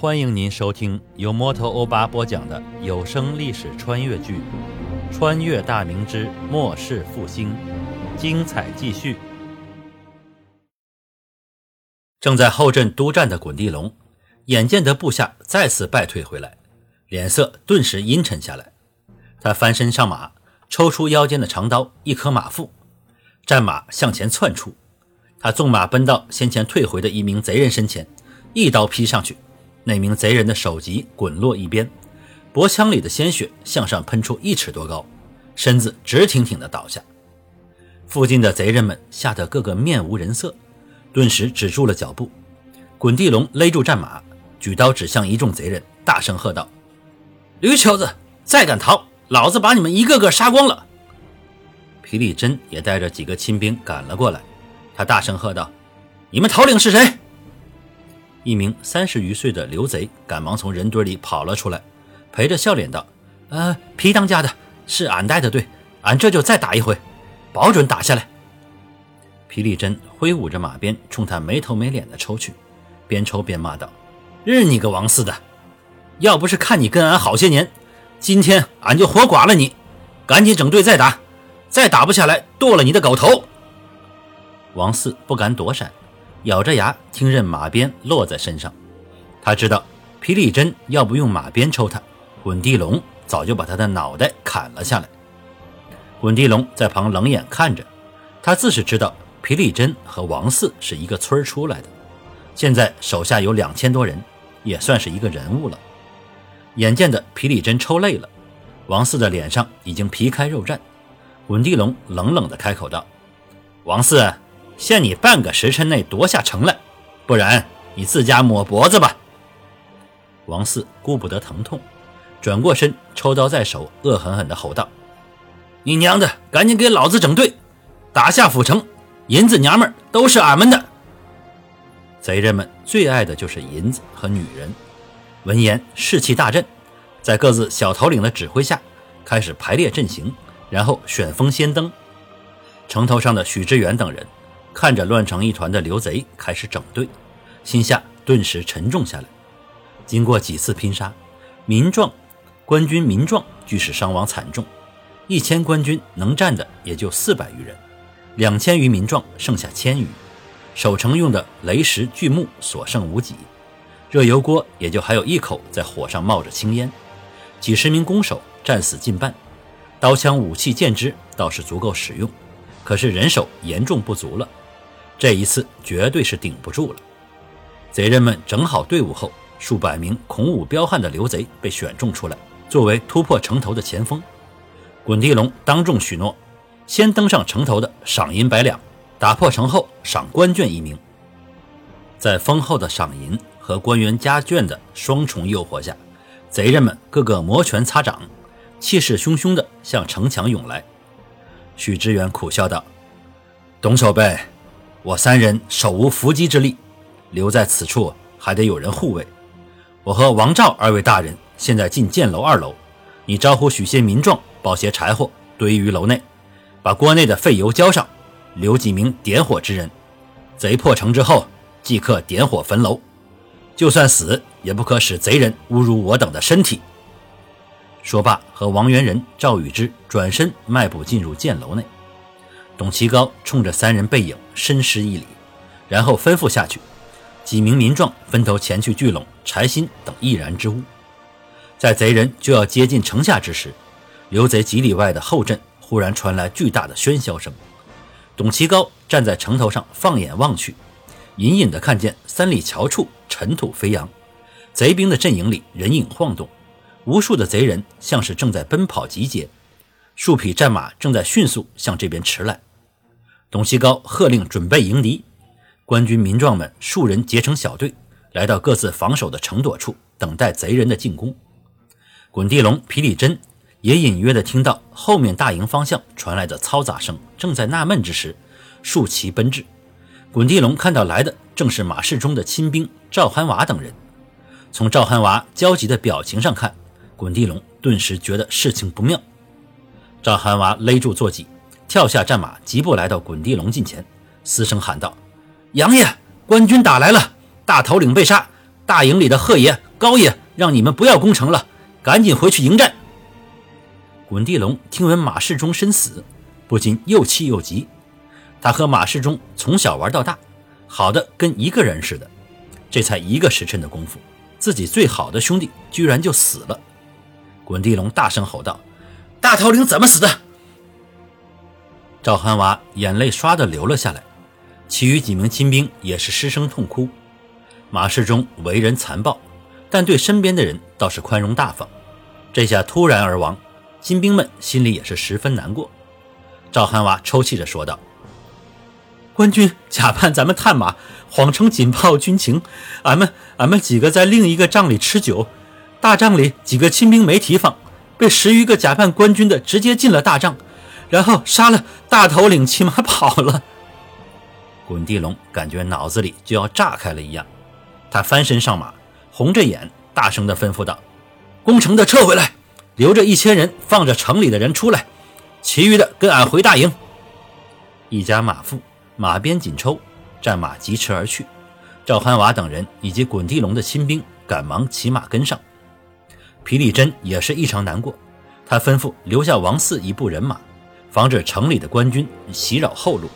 欢迎您收听由摩托欧巴播讲的有声历史穿越剧《穿越大明之末世复兴》，精彩继续。正在后阵督战的滚地龙，眼见得部下再次败退回来，脸色顿时阴沉下来。他翻身上马，抽出腰间的长刀，一颗马腹，战马向前窜出。他纵马奔到先前退回的一名贼人身前，一刀劈上去。那名贼人的首级滚落一边，脖腔里的鲜血向上喷出一尺多高，身子直挺挺地倒下。附近的贼人们吓得个个面无人色，顿时止住了脚步。滚地龙勒住战马，举刀指向一众贼人，大声喝道：“驴球子，再敢逃，老子把你们一个个杀光了！”皮里真也带着几个亲兵赶了过来。他大声喝道：“你们头领是谁？”一名三十余岁的刘贼赶忙从人堆里跑了出来，陪着笑脸道：“呃，皮当家的，是俺带的队，俺这就再打一回，保准打下来。”皮里真挥舞着马鞭冲他没头没脸的抽去，边抽边骂道：“日你个王四的！要不是看你跟俺好些年，今天俺就活剐了你！赶紧整队再打，再打不下来，剁了你的狗头！”王四不敢躲闪，咬着牙听任马鞭落在身上。他知道皮里真要不用马鞭抽他，滚地龙早就把他的脑袋砍了下来。滚地龙在旁冷眼看着，他自是知道皮里真和王四是一个村出来的，现在手下有两千多人，也算是一个人物了。眼见的皮里真抽累了，王四的脸上已经皮开肉绽。滚地龙冷冷地开口道：“王四。” 限你半个时辰内夺下城来，不然你自家抹脖子吧。王四顾不得疼痛，转过身，抽刀在手，恶狠狠地吼道：“你娘的，赶紧给老子整队，打下府城，银子娘们都是俺们的。”贼人们最爱的就是银子和女人。闻言，士气大振，在各自小头领的指挥下，开始排列阵型，然后选风先登。城头上的许知远等人。看着乱成一团的刘贼开始整队，心下顿时沉重下来。经过几次拼杀，民壮、官军民壮俱是伤亡惨重，一千官军能战的也就四百余人，两千余民壮剩下千余，守城用的雷石巨木所剩无几，热油锅也就还有一口在火上冒着青烟，几十名弓手战死近半，刀枪武器剑支倒是足够使用，可是人手严重不足了。这一次绝对是顶不住了。贼人们整好队伍后，数百名孔武彪悍的刘贼被选中出来，作为突破城头的前锋。滚地龙当众许诺，先登上城头的赏银百两，打破城后赏官眷一名。在丰厚的赏银和官员家眷的双重诱惑下，贼人们个个摩拳擦掌，气势汹汹地向城墙涌来。许知远苦笑道：“董守备。”我三人手无缚鸡之力，留在此处还得有人护卫。我和王赵二位大人现在进箭楼二楼，你招呼许些民壮，抱些柴火堆于楼内，把锅内的废油浇上，留几名点火之人。贼破城之后，即刻点火焚楼。就算死，也不可使贼人侮辱我等的身体。说罢，和王元仁、赵宇之转身迈步进入箭楼内。董其高冲着三人背影深施一礼，然后吩咐下去。几名民壮分头前去聚拢柴薪等易燃之物。在贼人就要接近城下之时，刘贼几里外的后阵忽然传来巨大的喧嚣声。董其高站在城头上，放眼望去，隐隐的看见三里桥处尘土飞扬，贼兵的阵营里人影晃动，无数的贼人像是正在奔跑集结，数匹战马正在迅速向这边驰来。董锡高喝令准备迎敌，官军民壮们数人结成小队，来到各自防守的城垛处，等待贼人的进攻。滚地龙、皮里真也隐约地听到后面大营方向传来的嘈杂声，正在纳闷之时，竖旗奔至。滚地龙看到来的正是马世忠的亲兵赵憨娃等人，从赵憨娃焦急的表情上看，滚地龙顿时觉得事情不妙。赵憨娃勒住坐骑。跳下战马，疾步来到滚地龙近前，嘶声喊道：“杨爷，官军打来了，大头领被杀，大营里的贺爷高爷让你们不要攻城了，赶紧回去迎战。”滚地龙听闻马世忠身死，不禁又气又急。他和马世忠从小玩到大，好的跟一个人似的。这才一个时辰的功夫，自己最好的兄弟居然就死了。滚地龙大声吼道：“大头领怎么死的？”赵寒娃眼泪唰的流了下来，其余几名亲兵也是失声痛哭。马世忠为人残暴，但对身边的人倒是宽容大方。这下突然而亡，亲兵们心里也是十分难过。赵寒娃抽泣着说道。官军假扮咱们探马，谎称紧报军情。俺们俺们几个在另一个帐里吃酒，大帐里几个亲兵没提防，被十余个假扮官军的直接进了大帐，然后杀了大头领，骑马跑了。滚地龙感觉脑子里就要炸开了一样，他翻身上马，红着眼，大声地吩咐道：“攻城的撤回来，留着一千人，放着城里的人出来，其余的跟俺回大营。”一家马夫。马鞭紧抽，战马疾驰而去。赵憨娃等人以及滚地龙的亲兵赶忙骑马跟上。皮里真也是异常难过，他吩咐留下王四一部人马，防止城里的官军袭扰后路，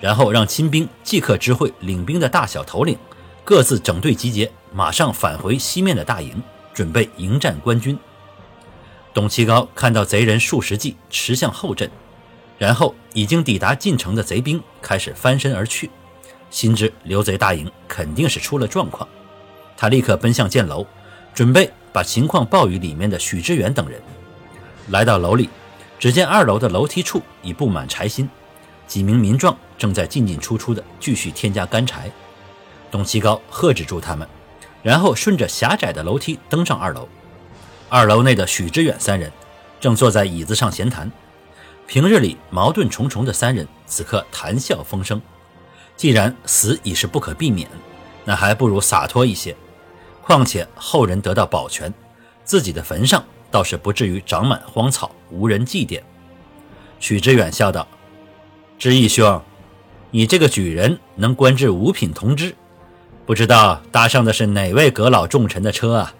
然后让亲兵即刻知会领兵的大小头领，各自整队集结，马上返回西面的大营，准备迎战官军。董其高看到贼人数十骑驰向后阵。然后，已经抵达进城的贼兵开始翻身而去，心知刘贼大营肯定是出了状况，他立刻奔向箭楼，准备把情况报与里面的许知远等人。来到楼里，只见二楼的楼梯处已布满柴薪，几名民壮正在进进出出的继续添加干柴。董其高喝止住他们，然后顺着狭窄的楼梯登上二楼。二楼内的许知远三人正坐在椅子上闲谈。平日里矛盾重重的三人，此刻谈笑风生。既然死已是不可避免，那还不如洒脱一些。况且后人得到保全，自己的坟上倒是不至于长满荒草，无人祭奠。许知远笑道：“知义兄，你这个举人能官至五品同知，不知道搭上的是哪位阁老重臣的车啊？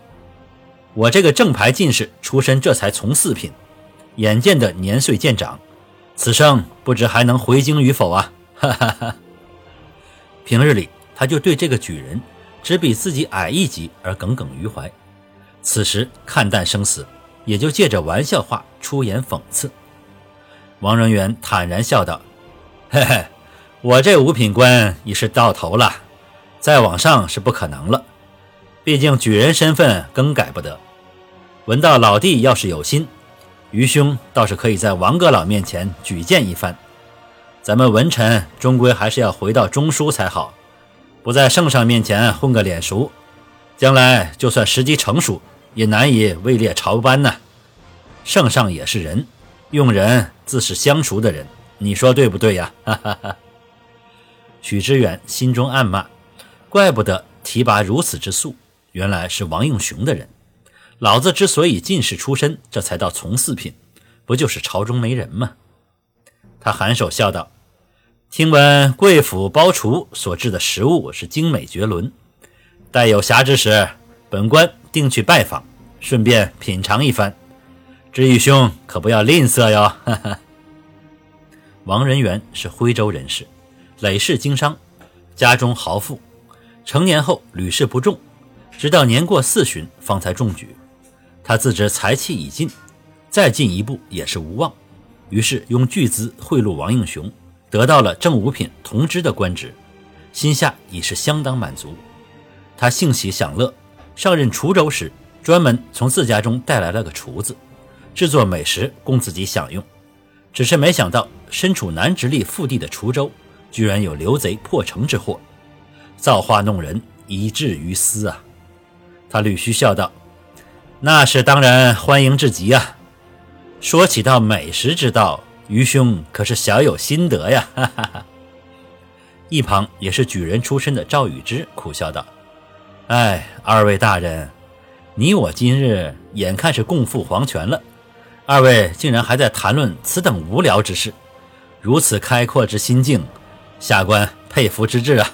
我这个正牌进士出身，这才从四品。”眼见的年岁渐长，此生不知还能回京与否啊！哈哈哈。平日里他就对这个举人只比自己矮一级而耿耿于怀，此时看淡生死，也就借着玩笑话出言讽刺。王仁元坦然笑道：“嘿嘿，我这五品官已是到头了，再往上是不可能了。毕竟举人身份更改不得。闻道老弟要是有心。”愚兄倒是可以在王阁老面前举荐一番，咱们文臣终归还是要回到中书才好，不在圣上面前混个脸熟，将来就算时机成熟，也难以位列朝班呢。圣上也是人，用人自是相熟的人，你说对不对呀？哈哈哈。许知远心中暗骂，怪不得提拔如此之速，原来是王应雄的人。老子之所以进士出身，这才到从四品，不就是朝中没人吗？他颔首笑道：“听闻贵府包厨所制的食物是精美绝伦，待有暇之时，本官定去拜访，顺便品尝一番。知义兄可不要吝啬哟。”。王仁元是徽州人士，累世经商，家中豪富，成年后屡试不中，直到年过四旬方才中举。他自知才气已尽，再进一步也是无望，于是用巨资贿赂王应雄，得到了正五品同知的官职，心下已是相当满足。他幸喜享乐，上任滁州时，专门从自家中带来了个厨子，制作美食供自己享用。只是没想到，身处南直隶腹地的滁州，居然有刘贼破城之祸，造化弄人，以至于斯啊！他捋须笑道。那是当然，欢迎至极啊！说起到美食之道，余兄可是小有心得呀！哈哈哈。一旁也是举人出身的赵宇之苦笑道：“哎，二位大人，你我今日眼看是共赴黄泉了，二位竟然还在谈论此等无聊之事，如此开阔之心境，下官佩服之至啊！”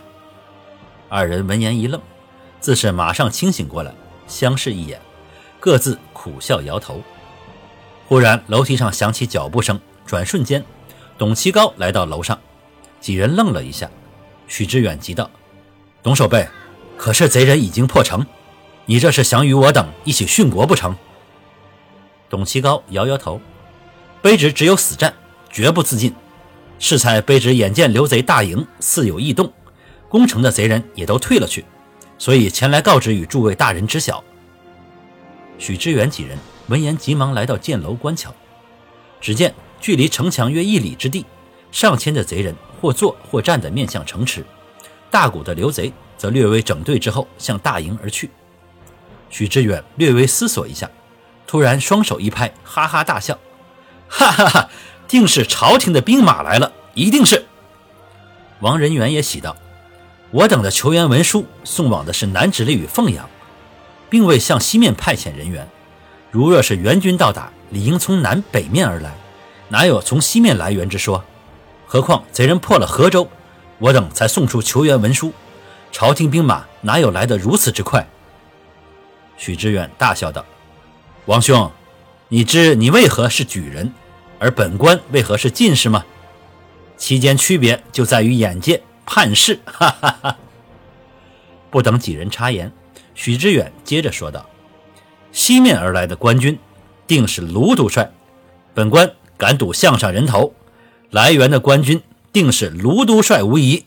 二人闻言一愣，自是马上清醒过来。相视一眼，各自苦笑摇头。忽然，楼梯上响起脚步声，转瞬间，董其高来到楼上。几人愣了一下，许知远急道：“董守备，可是贼人已经破城，你这是想与我等一起殉国不成？”董其高摇摇头：“卑职只有死战，绝不自尽。适才卑职眼见刘贼大营似有异动，攻城的贼人也都退了去，所以前来告知与诸位大人知晓。”许知远几人。闻言，急忙来到箭楼观瞧，只见距离城墙约一里之地，上千的贼人或坐或站的面向城池，大股的刘贼则略微整队之后向大营而去。许知远略微思索一下，突然双手一拍，哈哈大笑：“哈哈哈，定是朝廷的兵马来了，一定是。”王仁元也喜道：“我等的求援文书送往的是南直隶与凤阳，并未向西面派遣人员。”如若是援军到达，理应从南北面而来，哪有从西面来援之说？何况贼人破了河州，我等才送出求援文书，朝廷兵马哪有来得如此之快？许知远大笑道：“王兄，你知你为何是举人，而本官为何是进士吗？其间区别就在于眼界判事。”哈哈哈！不等几人插言，许知远接着说道。西面而来的官军，定是卢督帅。本官敢赌项上人头，来援的官军定是卢督帅无疑。